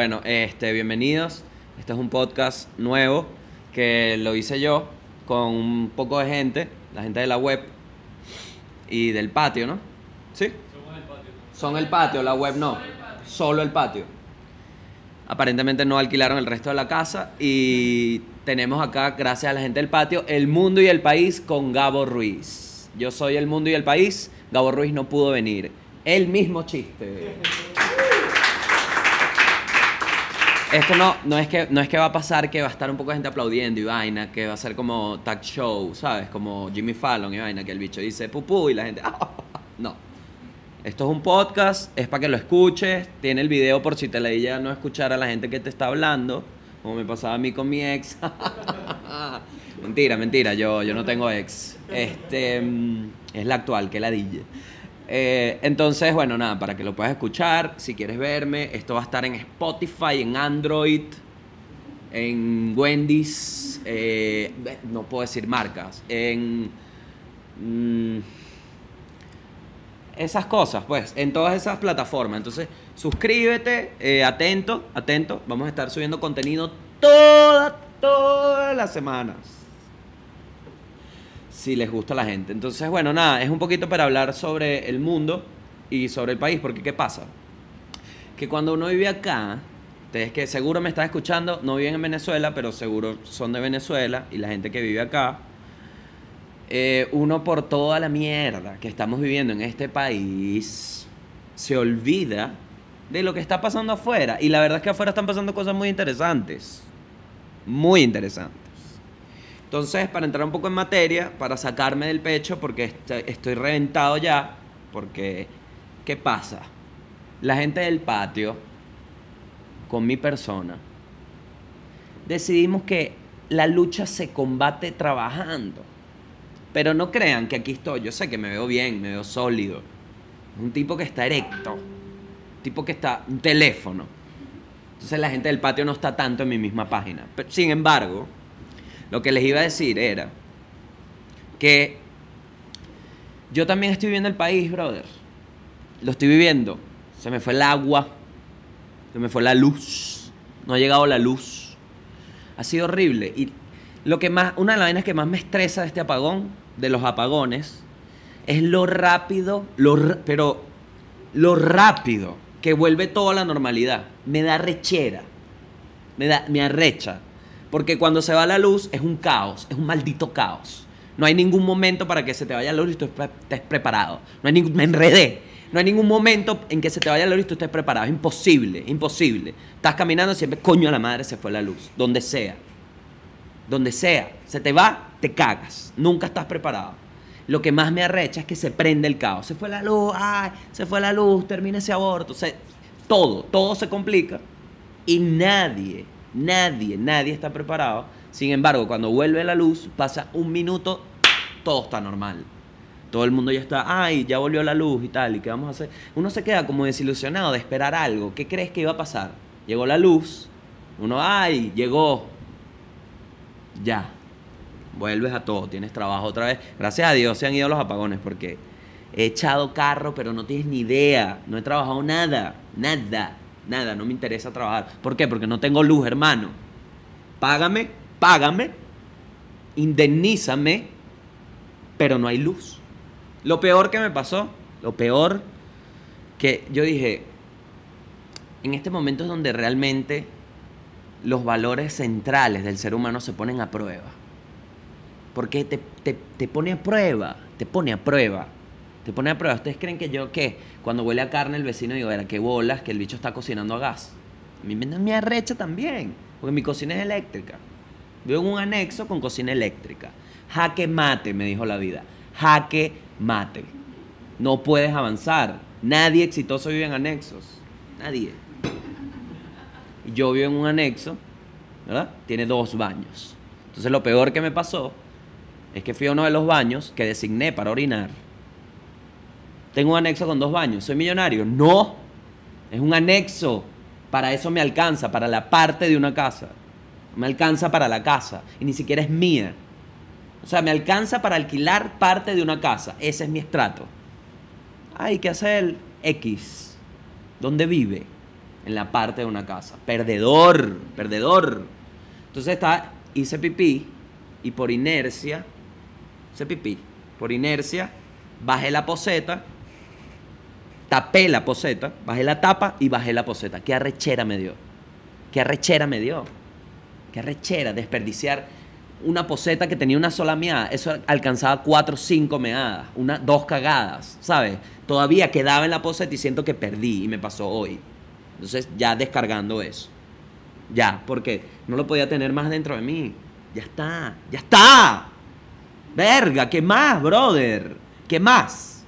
Bueno, este, bienvenidos. Este es un podcast nuevo que lo hice yo con un poco de gente, la gente de la web y del patio, ¿no? ¿Sí? Somos el patio. Son el patio, la web no. Solo el patio. Aparentemente no alquilaron el resto de la casa y tenemos acá, gracias a la gente del patio, El Mundo y el País con Gabo Ruiz. Yo soy El Mundo y el País, Gabo Ruiz no pudo venir. El mismo chiste. Esto no, no, es que, no es que va a pasar que va a estar un poco de gente aplaudiendo y vaina, que va a ser como tag show, ¿sabes? Como Jimmy Fallon y vaina, que el bicho dice pupú y la gente... no. Esto es un podcast, es para que lo escuches, tiene el video por si te leí ya no escuchar a la gente que te está hablando, como me pasaba a mí con mi ex. mentira, mentira, yo, yo no tengo ex. Este, mm, es la actual, que la DJ. Eh, entonces, bueno, nada, para que lo puedas escuchar, si quieres verme, esto va a estar en Spotify, en Android, en Wendy's, eh, no puedo decir marcas, en... mm, esas cosas, pues, en todas esas plataformas. Entonces, suscríbete, eh, atento, atento. Vamos a estar subiendo contenido todas, todas las semanas. Si les gusta la gente. Entonces, bueno, nada, es un poquito para hablar sobre el mundo y sobre el país, porque ¿qué pasa? Que cuando uno vive acá, ustedes que seguro me están escuchando, no viven en Venezuela, pero seguro son de Venezuela y la gente que vive acá, eh, uno por toda la mierda que estamos viviendo en este país se olvida de lo que está pasando afuera. Y la verdad es que afuera están pasando cosas muy interesantes. Muy interesantes. Entonces, para entrar un poco en materia, para sacarme del pecho, porque est- estoy reventado ya, porque, ¿qué pasa? La gente del patio, con mi persona, decidimos que la lucha se combate trabajando. Pero no crean que aquí estoy. Yo sé que me veo bien, me veo sólido. Un tipo que está erecto. Un tipo que está. Un teléfono. Entonces la gente del patio no está tanto en mi misma página. Sin embargo, lo que les iba a decir era que yo también estoy viviendo el país, brother. Lo estoy viviendo. Se me fue el agua. Se me fue la luz. No ha llegado la luz. Ha sido horrible. Y lo que más, una de las vainas que más me estresa de este apagón, de los apagones, es lo rápido, lo, pero lo rápido que vuelve todo a la normalidad. Me da rechera. Me, da, me arrecha. Porque cuando se va la luz es un caos, es un maldito caos. No hay ningún momento para que se te vaya la luz y tú estés preparado. No hay ningún, me enredé. No hay ningún momento en que se te vaya la luz y tú estés preparado. Es imposible, imposible. Estás caminando siempre, coño a la madre, se fue la luz. Donde sea donde sea, se te va, te cagas. Nunca estás preparado. Lo que más me arrecha es que se prende el caos. Se fue la luz, ay, se fue la luz, termina ese aborto. Se- todo, todo se complica y nadie, nadie, nadie está preparado. Sin embargo, cuando vuelve la luz, pasa un minuto, todo está normal. Todo el mundo ya está, ay, ya volvió la luz y tal, ¿y qué vamos a hacer? Uno se queda como desilusionado de esperar algo. ¿Qué crees que iba a pasar? Llegó la luz, uno, ay, llegó, ya. Vuelves a todo, tienes trabajo otra vez. Gracias a Dios se han ido los apagones porque he echado carro, pero no tienes ni idea. No he trabajado nada, nada, nada. No me interesa trabajar. ¿Por qué? Porque no tengo luz, hermano. Págame, págame, indemnízame, pero no hay luz. Lo peor que me pasó, lo peor que yo dije, en este momento es donde realmente los valores centrales del ser humano se ponen a prueba. Porque te, te, te pone a prueba, te pone a prueba. Te pone a prueba. ¿Ustedes creen que yo qué? Cuando huele a carne el vecino digo, era qué bolas, que el bicho está cocinando a gas. A mí me, arrecha también, porque mi cocina es eléctrica. En un anexo con cocina eléctrica. Jaque mate, me dijo la vida. Jaque mate. No puedes avanzar. Nadie exitoso vive en anexos. Nadie. Yo vivo en un anexo, ¿verdad? Tiene dos baños. Entonces lo peor que me pasó es que fui a uno de los baños que designé para orinar. Tengo un anexo con dos baños. ¿Soy millonario? No. Es un anexo. Para eso me alcanza, para la parte de una casa. Me alcanza para la casa. Y ni siquiera es mía. O sea, me alcanza para alquilar parte de una casa. Ese es mi estrato. Hay que hacer X. ¿Dónde vive? en la parte de una casa. Perdedor, perdedor. Entonces está, hice pipí y por inercia, hice pipí, por inercia, bajé la poseta, tapé la poseta, bajé la tapa y bajé la poseta. ¿Qué arrechera me dio? ¿Qué arrechera me dio? ¿Qué arrechera desperdiciar una poseta que tenía una sola meada? Eso alcanzaba cuatro o cinco meadas, una, dos cagadas, ¿sabes? Todavía quedaba en la poseta y siento que perdí y me pasó hoy. Entonces ya descargando eso. Ya, porque no lo podía tener más dentro de mí. Ya está, ya está. Verga, ¿qué más, brother? ¿Qué más?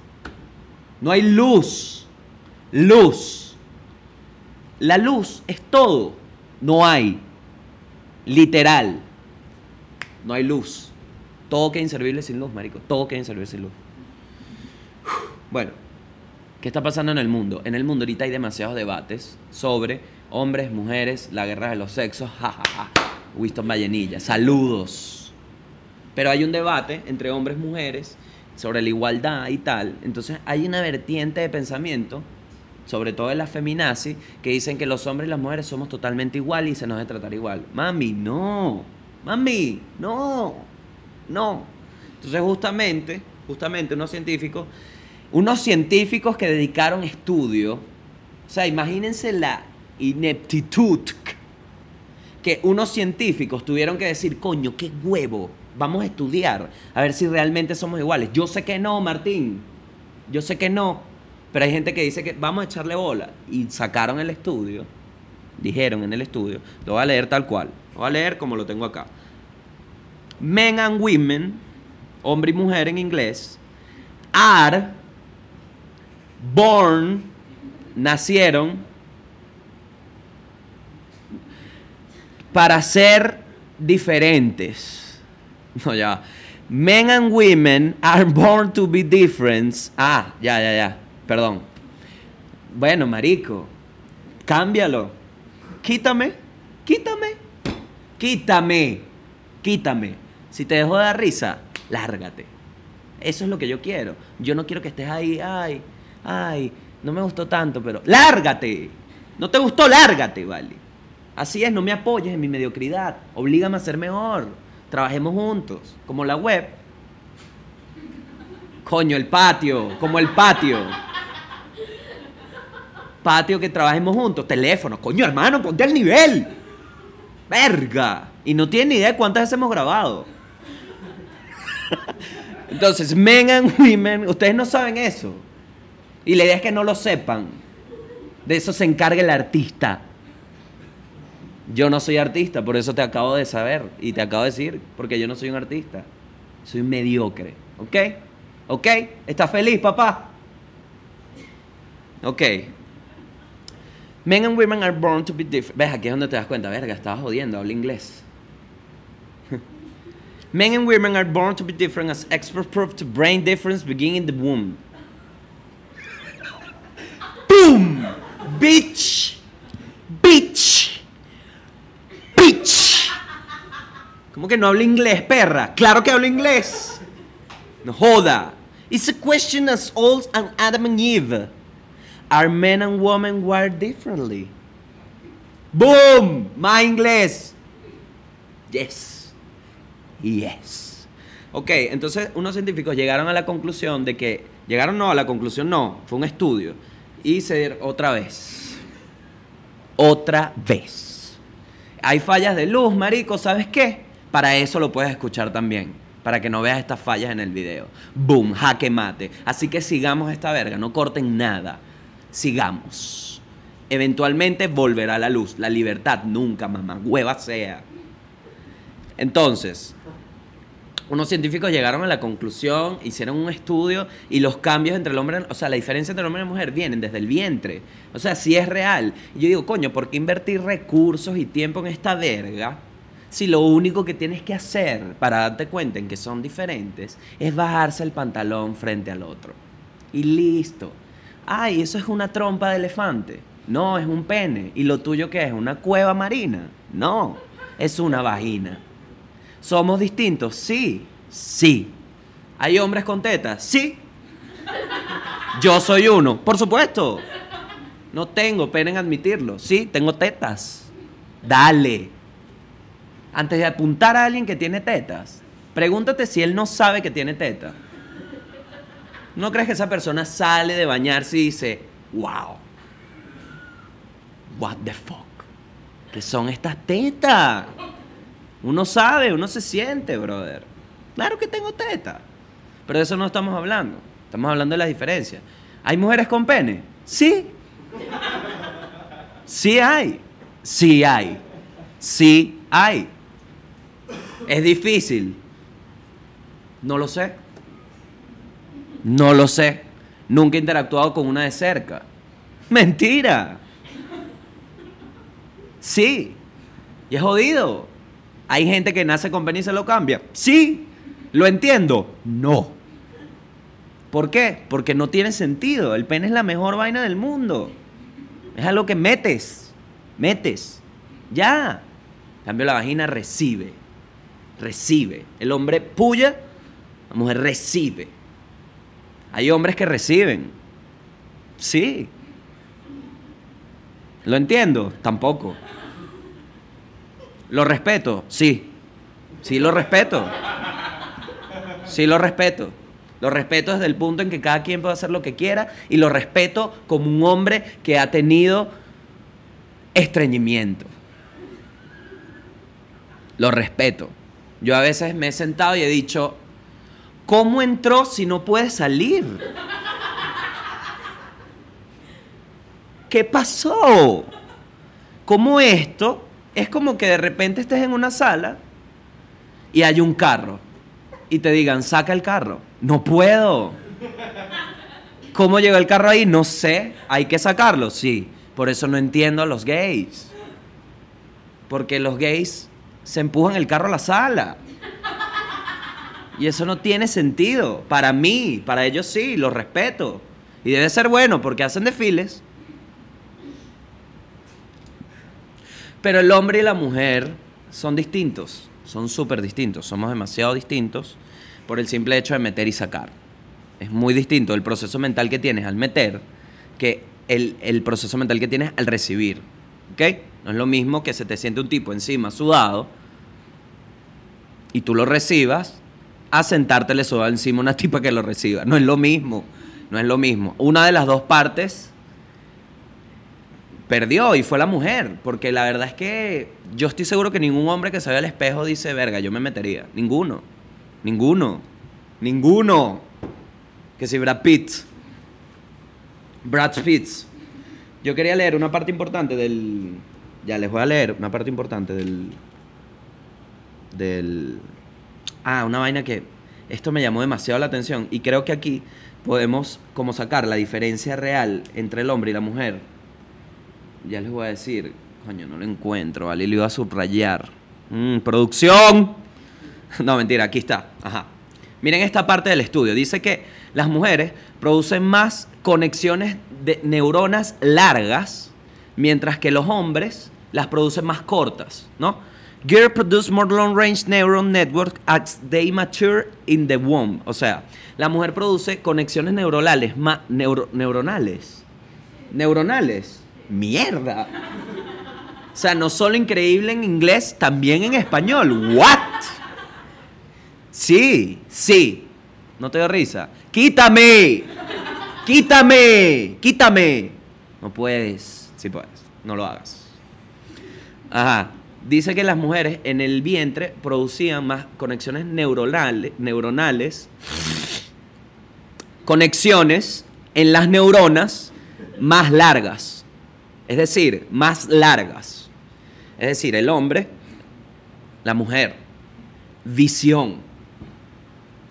No hay luz. Luz. La luz es todo. No hay. Literal. No hay luz. Todo queda inservible sin luz, marico. Todo queda inservible sin luz. Bueno, ¿qué está pasando en el mundo? En el mundo ahorita hay demasiados debates sobre hombres, mujeres, la guerra de los sexos. Ja, ja, ja. Winston Vallenilla. Saludos. Pero hay un debate entre hombres y mujeres sobre la igualdad y tal. Entonces hay una vertiente de pensamiento sobre todo en las feminazis, que dicen que los hombres y las mujeres somos totalmente iguales y se nos debe tratar igual. Mami, no. Mami, no. No. Entonces justamente, justamente unos científicos, unos científicos que dedicaron estudio, o sea, imagínense la ineptitud que unos científicos tuvieron que decir, coño, qué huevo, vamos a estudiar, a ver si realmente somos iguales. Yo sé que no, Martín, yo sé que no, pero hay gente que dice que vamos a echarle bola. Y sacaron el estudio, dijeron en el estudio, lo voy a leer tal cual, lo voy a leer como lo tengo acá. Men and women, hombre y mujer en inglés, are born, nacieron para ser diferentes. No, ya. Men and women are born to be different. Ah, ya, ya, ya. Perdón. Bueno, marico, cámbialo. Quítame, quítame, quítame, quítame. Si te dejo de dar risa, lárgate. Eso es lo que yo quiero. Yo no quiero que estés ahí, ay, ay, no me gustó tanto, pero lárgate. No te gustó, lárgate, vale. Así es, no me apoyes en mi mediocridad. Oblígame a ser mejor. Trabajemos juntos, como la web. Coño, el patio, como el patio patio que trabajemos juntos, teléfono, coño hermano, ponte al nivel. Verga. Y no tiene ni idea de cuántas veces hemos grabado. Entonces, men and women, ustedes no saben eso. Y la idea es que no lo sepan. De eso se encarga el artista. Yo no soy artista, por eso te acabo de saber y te acabo de decir, porque yo no soy un artista. Soy mediocre. ¿Ok? ¿Ok? ¿Estás feliz, papá? Ok. Men and women are born to be different. Ves, aquí es donde te das cuenta, verga, estabas jodiendo, habla inglés. Men and women are born to be different as experts prove to brain difference begin in the womb. Boom! Bitch! Bitch! ¿Cómo que no habla inglés, perra? Claro que hablo inglés. No joda. It's a question as old as Adam and Eve. Are men and women wired differently? Boom! Más inglés. Yes. Yes. Ok, entonces unos científicos llegaron a la conclusión de que, llegaron no, a la conclusión no, fue un estudio. Y se otra vez. Otra vez. Hay fallas de luz, marico, ¿sabes qué? Para eso lo puedes escuchar también. Para que no veas estas fallas en el video. Boom, jaque mate. Así que sigamos esta verga, no corten nada sigamos. Eventualmente volverá la luz, la libertad nunca, mamá, hueva sea. Entonces, unos científicos llegaron a la conclusión, hicieron un estudio y los cambios entre el hombre, o sea, la diferencia entre el hombre y la mujer vienen desde el vientre. O sea, si es real. Y yo digo, coño, ¿por qué invertir recursos y tiempo en esta verga? Si lo único que tienes que hacer para darte cuenta en que son diferentes es bajarse el pantalón frente al otro. Y listo ay, eso es una trompa de elefante. No, es un pene. ¿Y lo tuyo qué es? ¿Una cueva marina? No, es una vagina. ¿Somos distintos? Sí, sí. ¿Hay hombres con tetas? Sí. Yo soy uno, por supuesto. No tengo pena en admitirlo. Sí, tengo tetas. Dale. Antes de apuntar a alguien que tiene tetas, pregúntate si él no sabe que tiene tetas. ¿No crees que esa persona sale de bañarse y dice, wow, what the fuck? ¿Qué son estas tetas? Uno sabe, uno se siente, brother. Claro que tengo tetas. Pero de eso no estamos hablando. Estamos hablando de las diferencias. ¿Hay mujeres con pene? Sí. Sí hay. Sí hay. Sí hay. ¿Es difícil? No lo sé. No lo sé. Nunca he interactuado con una de cerca. Mentira. Sí. Y es jodido. Hay gente que nace con pene y se lo cambia. Sí. ¿Lo entiendo? No. ¿Por qué? Porque no tiene sentido. El pene es la mejor vaina del mundo. Es algo que metes. Metes. Ya. En cambio, la vagina recibe. Recibe. El hombre puya, la mujer recibe. Hay hombres que reciben. Sí. ¿Lo entiendo? Tampoco. ¿Lo respeto? Sí. Sí lo respeto. Sí lo respeto. Lo respeto desde el punto en que cada quien puede hacer lo que quiera y lo respeto como un hombre que ha tenido estreñimiento. Lo respeto. Yo a veces me he sentado y he dicho, ¿cómo entró si no puede salir? ¿Qué pasó? ¿Cómo esto? Es como que de repente estés en una sala y hay un carro y te digan, saca el carro. No puedo. ¿Cómo llegó el carro ahí? No sé. Hay que sacarlo, sí. Por eso no entiendo a los gays. Porque los gays se empujan el carro a la sala. Y eso no tiene sentido. Para mí, para ellos sí, lo respeto. Y debe ser bueno porque hacen desfiles. Pero el hombre y la mujer son distintos. Son súper distintos. Somos demasiado distintos por el simple hecho de meter y sacar. Es muy distinto el proceso mental que tienes al meter que el, el proceso mental que tienes al recibir. ¿Ok? No es lo mismo que se te siente un tipo encima sudado y tú lo recibas a sentártele sudado encima una tipa que lo reciba. No es lo mismo. No es lo mismo. Una de las dos partes perdió y fue la mujer. Porque la verdad es que yo estoy seguro que ningún hombre que se ve al espejo dice, verga, yo me metería. Ninguno. Ninguno. Ninguno. Que si Brad Pitt. Brad Pitt. Yo quería leer una parte importante del. Ya les voy a leer una parte importante del. Del. Ah, una vaina que. Esto me llamó demasiado la atención. Y creo que aquí podemos como sacar la diferencia real entre el hombre y la mujer. Ya les voy a decir. Coño, no lo encuentro. ¿vale? Lo iba a subrayar. Mm, producción. No, mentira, aquí está. Ajá. Miren esta parte del estudio. Dice que las mujeres producen más conexiones de neuronas largas, mientras que los hombres las producen más cortas, ¿no? Girls produce more long-range neuron network as they mature in the womb. O sea, la mujer produce conexiones neuronales, más neuronales. Neuronales. Mierda. O sea, no solo increíble en inglés, también en español. What? Sí, sí. No te doy risa. Quítame. Quítame. Quítame. No puedes. Sí puedes. No lo hagas. Ajá. Dice que las mujeres en el vientre producían más conexiones neuronales, conexiones en las neuronas más largas. Es decir, más largas. Es decir, el hombre, la mujer, visión,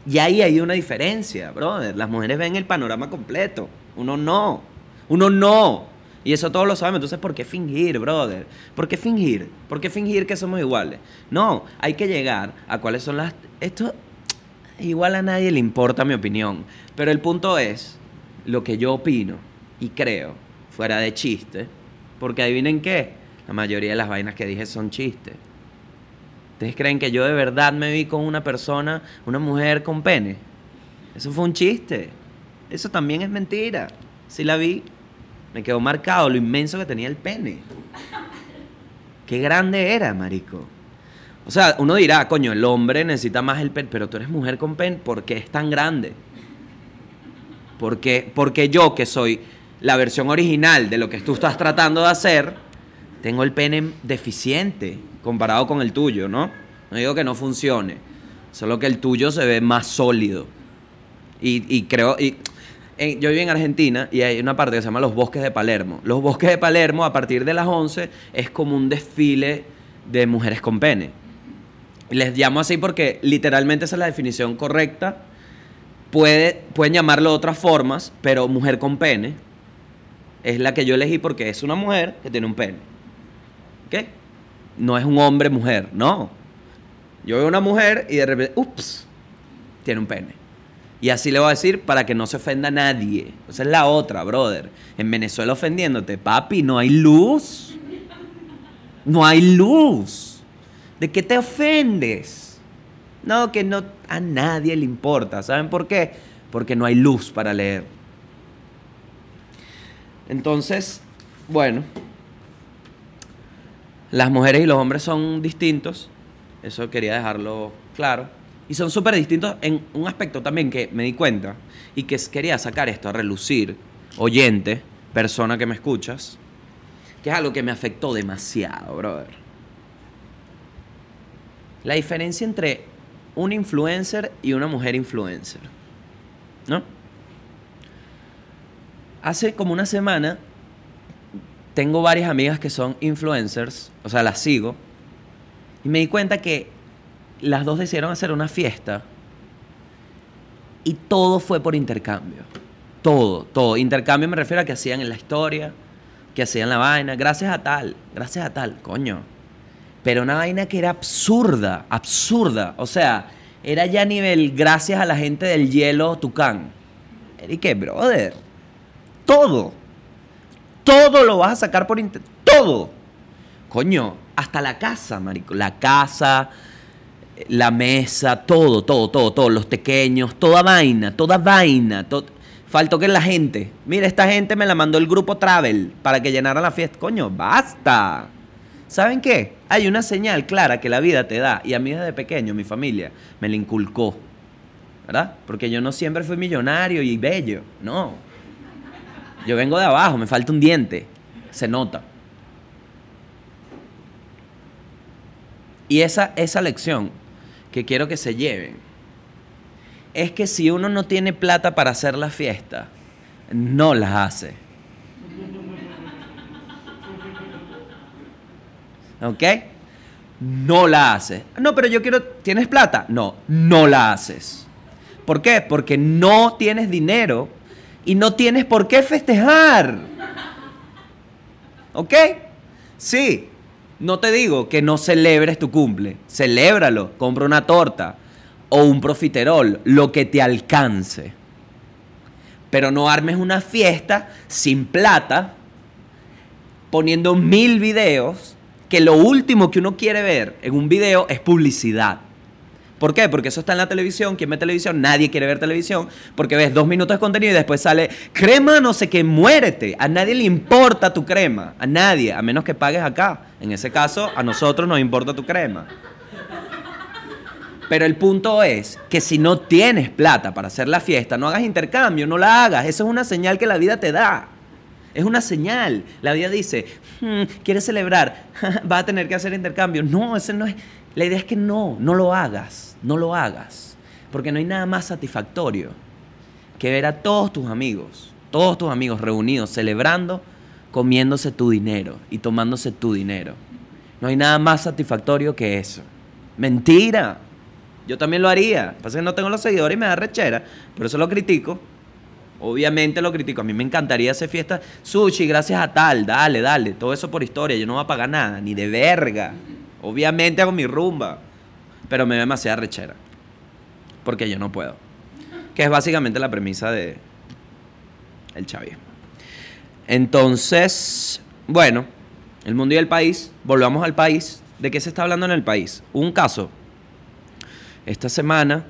y ahí hay una diferencia, brother. Las mujeres ven el panorama completo. Uno no. Uno no. Y eso todos lo sabemos. Entonces, ¿por qué fingir, brother? ¿Por qué fingir? ¿Por qué fingir que somos iguales? No, hay que llegar a cuáles son las... Esto igual a nadie le importa mi opinión. Pero el punto es lo que yo opino y creo, fuera de chiste. Porque adivinen qué, la mayoría de las vainas que dije son chistes. ¿Ustedes creen que yo de verdad me vi con una persona, una mujer con pene? Eso fue un chiste. Eso también es mentira. Sí la vi. Me quedó marcado lo inmenso que tenía el pene. Qué grande era, marico. O sea, uno dirá, coño, el hombre necesita más el pene, pero tú eres mujer con pene, ¿por qué es tan grande? Porque, porque yo, que soy la versión original de lo que tú estás tratando de hacer, tengo el pene deficiente comparado con el tuyo, ¿no? No digo que no funcione, solo que el tuyo se ve más sólido. Y, y creo, y, yo vivo en Argentina y hay una parte que se llama los bosques de Palermo. Los bosques de Palermo, a partir de las 11, es como un desfile de mujeres con pene. Les llamo así porque literalmente esa es la definición correcta. Puede, pueden llamarlo de otras formas, pero mujer con pene es la que yo elegí porque es una mujer que tiene un pene. ¿Ok? No es un hombre mujer, no. Yo veo una mujer y de repente, ups, tiene un pene. Y así le voy a decir para que no se ofenda a nadie. Esa es la otra, brother. En Venezuela ofendiéndote, papi, no hay luz. No hay luz. ¿De qué te ofendes? No, que no a nadie le importa. ¿Saben por qué? Porque no hay luz para leer. Entonces, bueno, las mujeres y los hombres son distintos. Eso quería dejarlo claro. Y son súper distintos en un aspecto también que me di cuenta y que quería sacar esto a relucir, oyente, persona que me escuchas, que es algo que me afectó demasiado, brother. La diferencia entre un influencer y una mujer influencer. ¿No? Hace como una semana tengo varias amigas que son influencers, o sea, las sigo, y me di cuenta que las dos decidieron hacer una fiesta y todo fue por intercambio. Todo, todo. Intercambio me refiero a que hacían en la historia, que hacían la vaina, gracias a tal, gracias a tal, coño. Pero una vaina que era absurda, absurda. O sea, era ya a nivel gracias a la gente del hielo Tucán. ¿Y brother? Todo. Todo lo vas a sacar por internet. Todo. Coño, hasta la casa, marico. La casa, la mesa, todo, todo, todo, todo. Los pequeños, toda vaina, toda vaina. Faltó que la gente. Mira, esta gente me la mandó el grupo Travel para que llenara la fiesta. Coño, basta. ¿Saben qué? Hay una señal clara que la vida te da y a mí desde pequeño, mi familia, me la inculcó. ¿Verdad? Porque yo no siempre fui millonario y bello. No. Yo vengo de abajo, me falta un diente. Se nota. Y esa, esa lección que quiero que se lleven es que si uno no tiene plata para hacer la fiesta, no las hace. ¿Ok? No la haces. No, pero yo quiero, ¿tienes plata? No, no la haces. ¿Por qué? Porque no tienes dinero y no tienes por qué festejar. ¿Ok? Sí, no te digo que no celebres tu cumple. Celébralo, compra una torta o un profiterol, lo que te alcance. Pero no armes una fiesta sin plata, poniendo mil videos que lo último que uno quiere ver en un video es publicidad. ¿Por qué? Porque eso está en la televisión. ¿Quién ve televisión? Nadie quiere ver televisión. Porque ves dos minutos de contenido y después sale crema, no sé qué, muérete. A nadie le importa tu crema. A nadie, a menos que pagues acá. En ese caso, a nosotros nos importa tu crema. Pero el punto es que si no tienes plata para hacer la fiesta, no hagas intercambio, no la hagas. Eso es una señal que la vida te da. Es una señal. La vida dice, hmm, ¿quieres celebrar? Va a tener que hacer intercambio. No, ese no es. La idea es que no, no lo hagas. No lo hagas. Porque no hay nada más satisfactorio que ver a todos tus amigos, todos tus amigos reunidos celebrando, comiéndose tu dinero y tomándose tu dinero. No hay nada más satisfactorio que eso. Mentira. Yo también lo haría. Pasa que no tengo los seguidores y me da rechera. Por eso lo critico. Obviamente lo critico. A mí me encantaría hacer fiesta. Sushi, gracias a tal. Dale, dale. Todo eso por historia. Yo no voy a pagar nada. Ni de verga. Obviamente hago mi rumba. Pero me da demasiada rechera. Porque yo no puedo. Que es básicamente la premisa de el chavismo. Entonces, bueno, el mundo y el país. Volvamos al país. ¿De qué se está hablando en el país? Un caso. Esta semana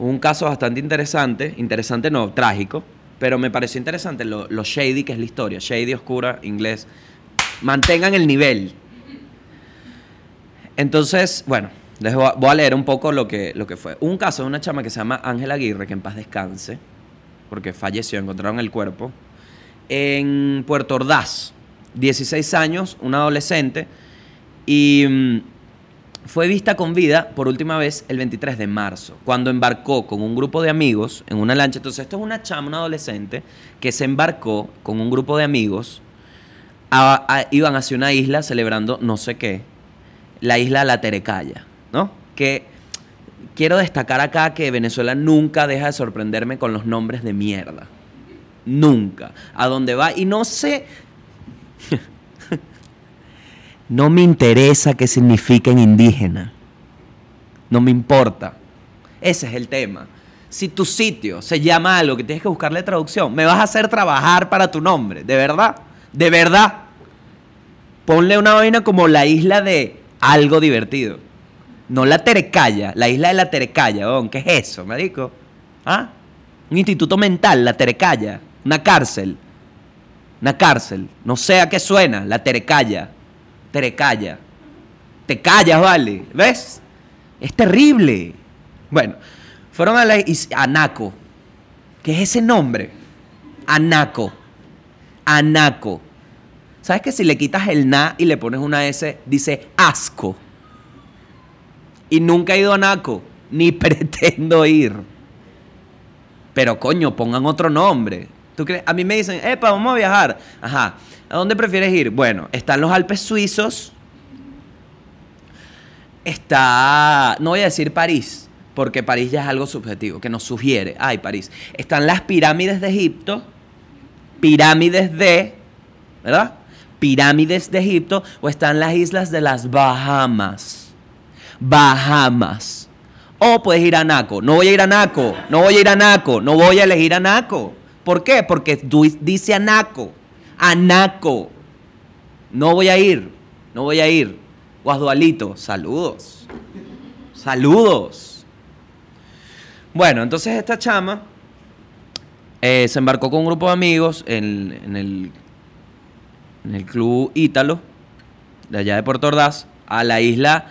un caso bastante interesante, interesante no, trágico, Pero me pareció interesante lo, lo shady que es la historia. Shady, oscura, inglés. Mantengan el nivel. Entonces, bueno, les voy a, leer un poco lo que, lo que fue. Un caso de una chama que se llama Ángela Aguirre, que en paz descanse, porque falleció, encontraron el cuerpo, en Puerto Ordaz, 16 años, una adolescente, y mm, fue vista con vida por última vez el 23 de marzo, cuando embarcó con un grupo de amigos en una lancha. Entonces, esto es una chama, una adolescente, que se embarcó con un grupo de amigos, iban hacia una isla celebrando no sé qué, la isla La Terecaya, ¿no? Que quiero destacar acá que Venezuela nunca deja de sorprenderme con los nombres de mierda. Nunca. A dónde va. Y no sé. no me interesa qué significa en indígena. No me importa. Ese es el tema. Si tu sitio se llama algo que tienes que buscarle traducción, me vas a hacer trabajar para tu nombre. De verdad. De verdad. Ponle una vaina como la isla de algo divertido. No la Terecaya, la isla de la Terecaya, weón. ¿Qué es eso, marico? ¿Ah? Un instituto mental, la Terecaya. Una cárcel. Una cárcel. No sé a qué suena, la Terecaya. Terecaya. Te callas, vale. ¿Ves? Es terrible. Bueno, fueron a la is- Anaco. ¿Qué es ese nombre? Anaco. Anaco. ¿Sabes que si le quitas el na y le pones una S, dice asco? Y nunca he ido a Anaco, ni pretendo ir. Pero coño, pongan otro nombre. ¿Tú crees? A mí me dicen, epa, vamos a viajar. Ajá. ¿A dónde prefieres ir? Bueno, están los Alpes suizos. Está, no voy a decir París, porque París ya es algo subjetivo, que nos sugiere, ay, París. Están las pirámides de Egipto, pirámides de, ¿verdad? Pirámides de Egipto, o están las islas de las Bahamas. Bahamas. O puedes ir a Naco. No voy a ir a Naco. No voy a ir a Naco. No voy a elegir a Naco. ¿Por qué? Porque dice Anaco. Anaco. No voy a ir. No voy a ir. Guasdualito. Saludos. Saludos. Bueno, entonces esta chama eh, se embarcó con un grupo de amigos en, en el, en el club Ítalo, de allá de Puerto Ordaz, a la isla,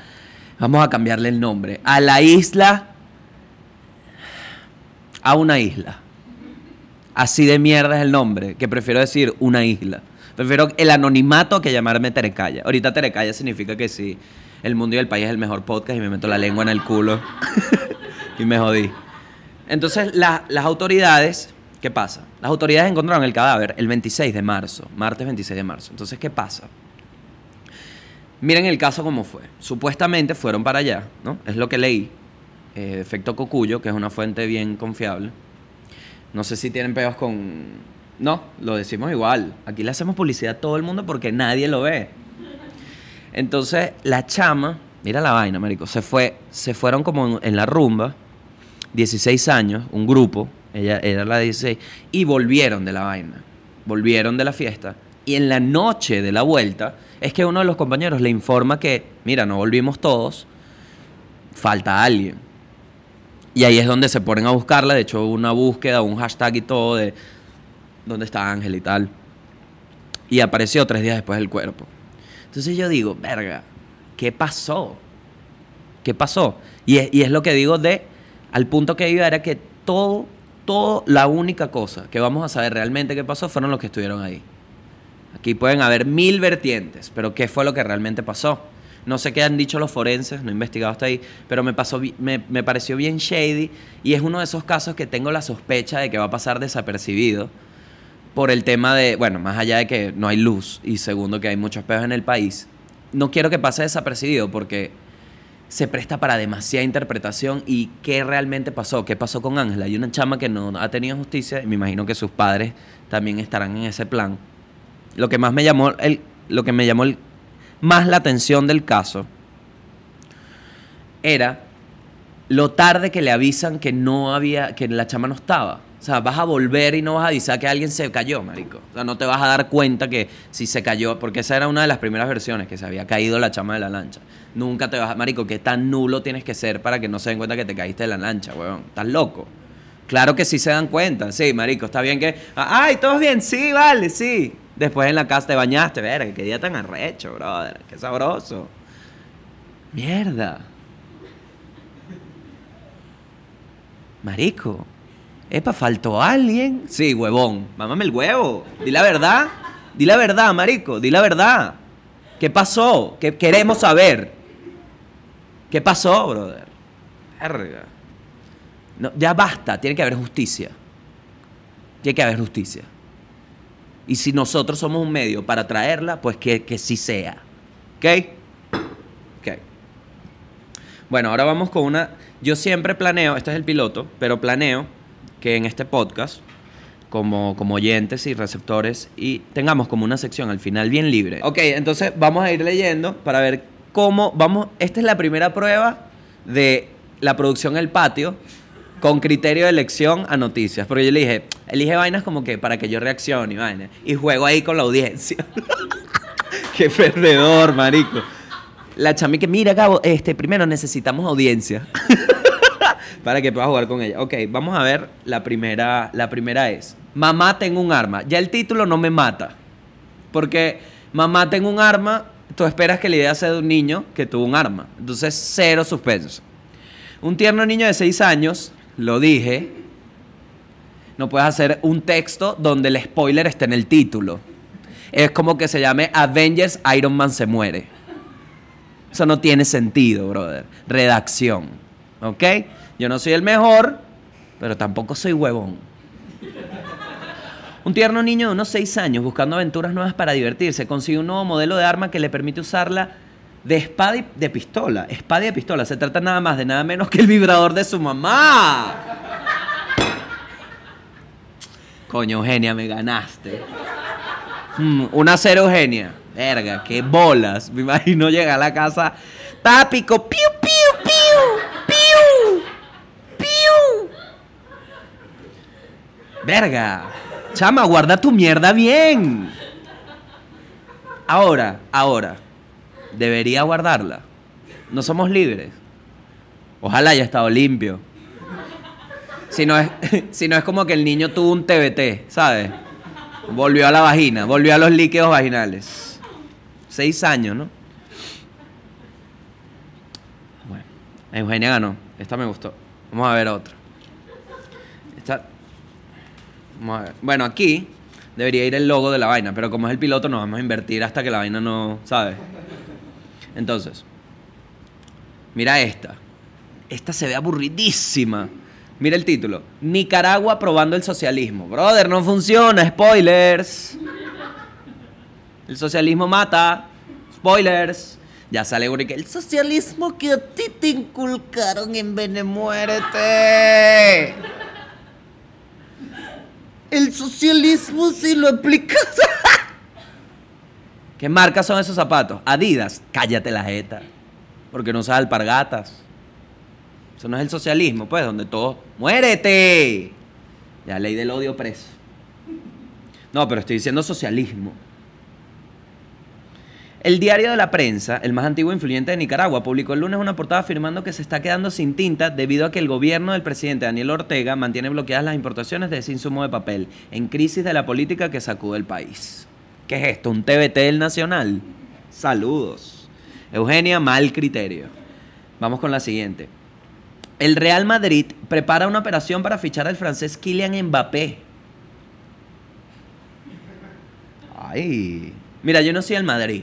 vamos a cambiarle el nombre, a la isla, a una isla. Así de mierda es el nombre, que prefiero decir una isla. Prefiero el anonimato que llamarme Terecaya. Ahorita Terecaya significa que sí, el mundo y el país es el mejor podcast y me meto la lengua en el culo y me jodí. Entonces, la- las autoridades, ¿qué pasa? Las autoridades encontraron el cadáver el 26 de marzo, martes 26 de marzo. Entonces, ¿qué pasa? Miren el caso cómo fue. Supuestamente fueron para allá, ¿no? Es lo que leí. Eh, efecto Cocuyo, que es una fuente bien confiable. No sé si tienen peos con... No, lo decimos igual. Aquí le hacemos publicidad a todo el mundo porque nadie lo ve. Entonces, la chama, mira la vaina, marico, se fue, se fueron como en, la rumba, 16 años, un grupo, ella era la de 16, y volvieron de la vaina, volvieron de la fiesta, y en la noche de la vuelta, es que uno de los compañeros le informa que, mira, no volvimos todos, falta alguien. Y ahí es donde se ponen a buscarla, de hecho una búsqueda, un hashtag y todo de dónde está Ángel y tal. Y apareció tres días después el cuerpo. Entonces yo digo, verga, ¿qué pasó? ¿Qué pasó? Y es, y es lo que digo de, al punto que iba era que todo, todo, la única cosa que vamos a saber realmente qué pasó fueron los que estuvieron ahí. Aquí pueden haber mil vertientes, pero ¿qué fue lo que realmente pasó? No sé qué han dicho los forenses, no he investigado hasta ahí, pero me, pasó, me, me pareció bien shady y es uno de esos casos que tengo la sospecha de que va a pasar desapercibido por el tema de, bueno, más allá de que no hay luz y segundo que hay muchos peos en el país, no quiero que pase desapercibido porque se presta para demasiada interpretación y qué realmente pasó, qué pasó con Ángela. Hay una chama que no ha tenido justicia y me imagino que sus padres también estarán en ese plan. Lo que más me llamó el, lo que me llamó más la atención del caso era lo tarde que le avisan que no había, que la chama no estaba. O sea, vas a volver y no vas a avisar que alguien se cayó, marico. O sea, no te vas a dar cuenta que si se cayó, porque esa era una de las primeras versiones, que se había caído la chama de la lancha. Nunca te vas a, marico, qué tan nulo tienes que ser para que no se den cuenta que te caíste de la lancha, weón. Estás loco. Claro que sí se dan cuenta. Sí, marico, está bien que... Ay, ¿todo bien? Sí, vale, sí. Después en la casa te bañaste. Verga, qué día tan arrecho, brother. Qué sabroso. Mierda. Marico. Epa, ¿faltó alguien? Sí, huevón. Mámame el huevo. Di la verdad. Di la verdad, marico. Di la verdad. ¿Qué pasó? ¿Qué queremos saber? ¿Qué pasó, brother? Verga. No, ya basta, tiene que haber justicia. Tiene que haber justicia. Y si nosotros somos un medio para traerla, pues que, que sí sea. ¿Ok? Ok. Bueno, ahora vamos con una... Yo siempre planeo, este es el piloto, pero planeo que en este podcast, como, como oyentes y receptores, y tengamos como una sección al final bien libre. Ok, entonces vamos a ir leyendo para ver cómo vamos... Esta es la primera prueba de la producción El Patio con criterio de elección a noticias. Porque yo le dije, elige vainas como que para que yo reaccione y vaina. Y juego ahí con la audiencia. Qué perdedor, marico. La chami que, mira, Gabo, este, primero necesitamos audiencia. para que puedas jugar con ella. Ok, vamos a ver la primera. La primera es, mamá tengo un arma. Ya el título no me mata. Porque mamá tengo un arma, tú esperas que la idea sea de un niño que tuvo un arma. Entonces, cero suspenso. Un tierno niño de 6 años lo dije, no puedes hacer un texto donde el spoiler esté en el título. Es como que se llame Avengers Iron Man se muere. Eso no tiene sentido, brother. Redacción. ¿Ok? Yo no soy el mejor, pero tampoco soy huevón. Un tierno niño de unos 6 años buscando aventuras nuevas para divertirse consigue un nuevo modelo de arma que le permite usarla de espada y de pistola. Espada y de pistola. Se trata nada más de nada menos que el vibrador de su mamá. Coño, Eugenia, me ganaste. Mm, una cero, Eugenia. Verga, qué bolas. Me imagino llegar a la casa. Papico, piu, piu, piu, piu, piu. Verga. Chama, guarda tu mierda bien. Ahora, ahora debería guardarla. No somos libres. Ojalá haya estado limpio. Si no, es, si no es como que el niño tuvo un TBT, ¿sabes? Volvió a la vagina, volvió a los líquidos vaginales. Seis años, ¿no? Bueno, Eugenia ganó. Esta me gustó. Vamos a ver otra. Esta. Vamos a ver. Bueno, aquí debería ir el logo de la vaina, pero como es el piloto, nos vamos a invertir hasta que la vaina no, ¿sabes? Entonces, mira esta. Esta se ve aburridísima. Mira el título. Nicaragua probando el socialismo. Brother, no funciona. Spoilers. El socialismo mata. Spoilers. Ya sale que el socialismo que a ti te inculcaron en Benemuerte. El socialismo si lo aplicas. ¿Qué marcas son esos zapatos? Adidas. Cállate la jeta. Porque no usas alpargatas. Eso no es el socialismo, pues, donde todo. ¡Muérete! Ya, ley del odio preso. No, pero estoy diciendo socialismo. El diario de la prensa, el más antiguo e influyente de Nicaragua, publicó el lunes una portada afirmando que se está quedando sin tinta debido a que el gobierno del presidente Daniel Ortega mantiene bloqueadas las importaciones de ese insumo de papel, en crisis de la política que sacude el país. ¿Qué es esto? ¿Un TBT del Nacional? Saludos. Eugenia, mal criterio. Vamos con la siguiente. El Real Madrid prepara una operación para fichar al francés Kylian Mbappé. Ay. Mira, yo no soy del Madrid.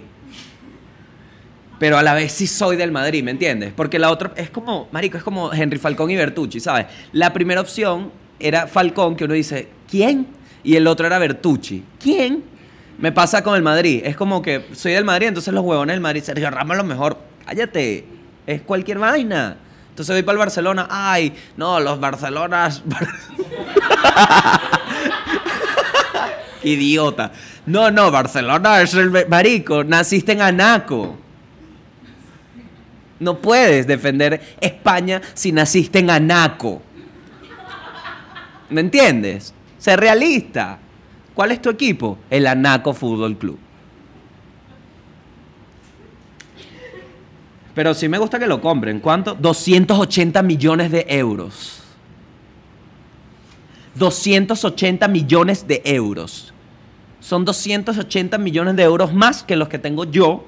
Pero a la vez sí soy del Madrid, ¿me entiendes? Porque la otra es como, marico, es como Henry Falcón y Bertucci, ¿sabes? La primera opción era Falcón, que uno dice, ¿quién? Y el otro era Bertucci. ¿Quién? Me pasa con el Madrid. Es como que soy del Madrid, entonces los huevones del Madrid, Sergio Ramos lo mejor. Cállate. Es cualquier vaina. Entonces voy para el Barcelona. Ay, no, los Barcelonas. Idiota. No, no, Barcelona es el marico. Naciste en Anaco. No puedes defender España si naciste en Anaco. ¿Me entiendes? Sé realista. ¿Cuál es tu equipo? El Anaco Fútbol Club. Pero sí me gusta que lo compren. ¿Cuánto? 280 millones de euros. 280 millones de euros. Son 280 millones de euros más que los que tengo yo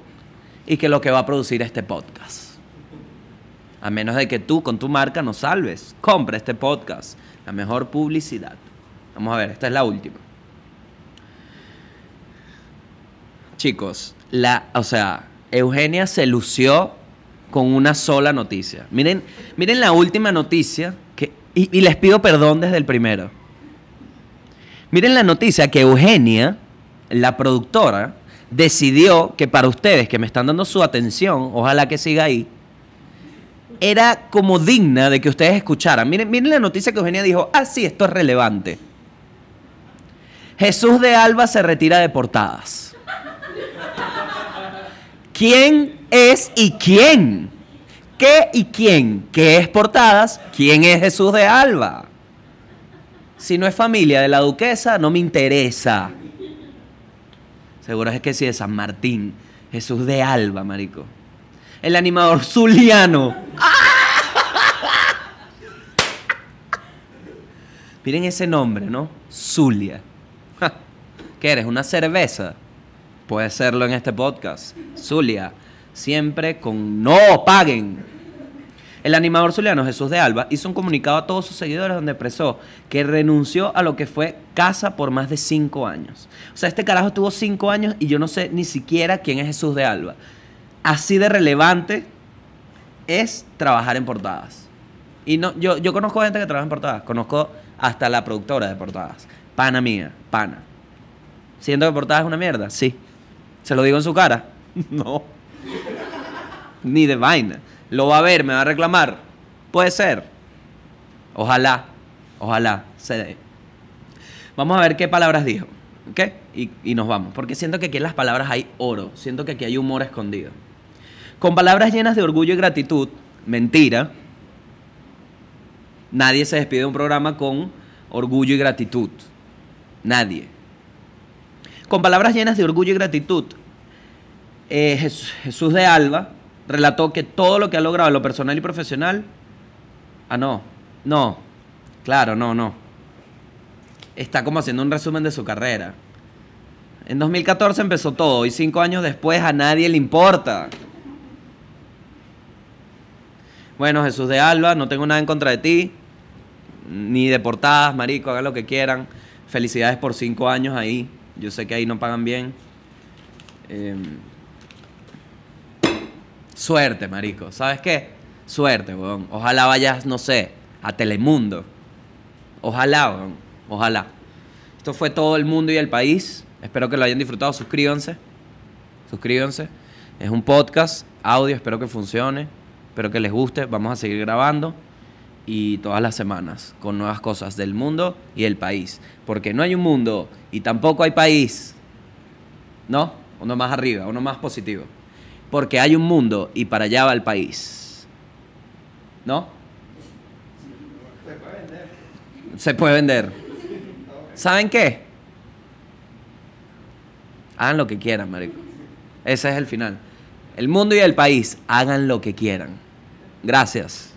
y que lo que va a producir este podcast. A menos de que tú con tu marca nos salves. Compra este podcast. La mejor publicidad. Vamos a ver, esta es la última. Chicos, la, o sea, Eugenia se lució con una sola noticia. Miren, miren la última noticia que, y, y les pido perdón desde el primero. Miren la noticia que Eugenia, la productora, decidió que para ustedes que me están dando su atención, ojalá que siga ahí, era como digna de que ustedes escucharan. Miren, miren la noticia que Eugenia dijo, ah, sí, esto es relevante. Jesús de Alba se retira de portadas. ¿Quién es y quién? ¿Qué y quién? ¿Qué es portadas? ¿Quién es Jesús de Alba? Si no es familia de la duquesa, no me interesa. Seguro es que sí, de San Martín. Jesús de Alba, marico. El animador zuliano. Miren ese nombre, ¿no? Zulia. ¿Qué eres? ¿Una cerveza? Puede serlo en este podcast. Zulia. Siempre con no paguen. El animador zuliano Jesús de Alba hizo un comunicado a todos sus seguidores donde expresó que renunció a lo que fue casa por más de cinco años. O sea, este carajo estuvo cinco años y yo no sé ni siquiera quién es Jesús de Alba. Así de relevante es trabajar en portadas. Y no, yo, yo conozco gente que trabaja en portadas. Conozco hasta la productora de portadas. Pana mía, pana. ¿Siento que portadas es una mierda? Sí. ¿Se lo digo en su cara? No. Ni de vaina. Lo va a ver, me va a reclamar. Puede ser. Ojalá, ojalá se dé. Vamos a ver qué palabras dijo. ¿Ok? Y, y nos vamos. Porque siento que aquí en las palabras hay oro. Siento que aquí hay humor escondido. Con palabras llenas de orgullo y gratitud, mentira. Nadie se despide de un programa con orgullo y gratitud. Nadie. Con palabras llenas de orgullo y gratitud, eh, Jes- Jesús de Alba relató que todo lo que ha logrado lo personal y profesional. Ah, no. No. Claro, no, no. Está como haciendo un resumen de su carrera. En 2014 empezó todo y cinco años después a nadie le importa. Bueno, Jesús de Alba, no tengo nada en contra de ti, ni de portadas, marico, hagan lo que quieran. Felicidades por cinco años ahí. Yo sé que ahí no pagan bien. Em, suerte, marico. ¿Sabes qué? Suerte, weón. Ojalá vayas, no sé, a Telemundo. Ojalá, weón. Ojalá. Esto fue todo el mundo y el país. Espero que lo hayan disfrutado. Suscríbanse. Suscríbanse. Es un podcast, audio, espero que funcione. Espero que les guste. Vamos a seguir grabando. Y todas las semanas con nuevas cosas del mundo y el país. Porque no hay un mundo y tampoco hay país. ¿No? Uno más arriba, uno más positivo. Porque hay un mundo y para allá va el país. ¿No? Se puede vender. ¿Saben qué? Hagan lo que quieran, marico. Ese es el final. El mundo y el país, hagan lo que quieran. Gracias.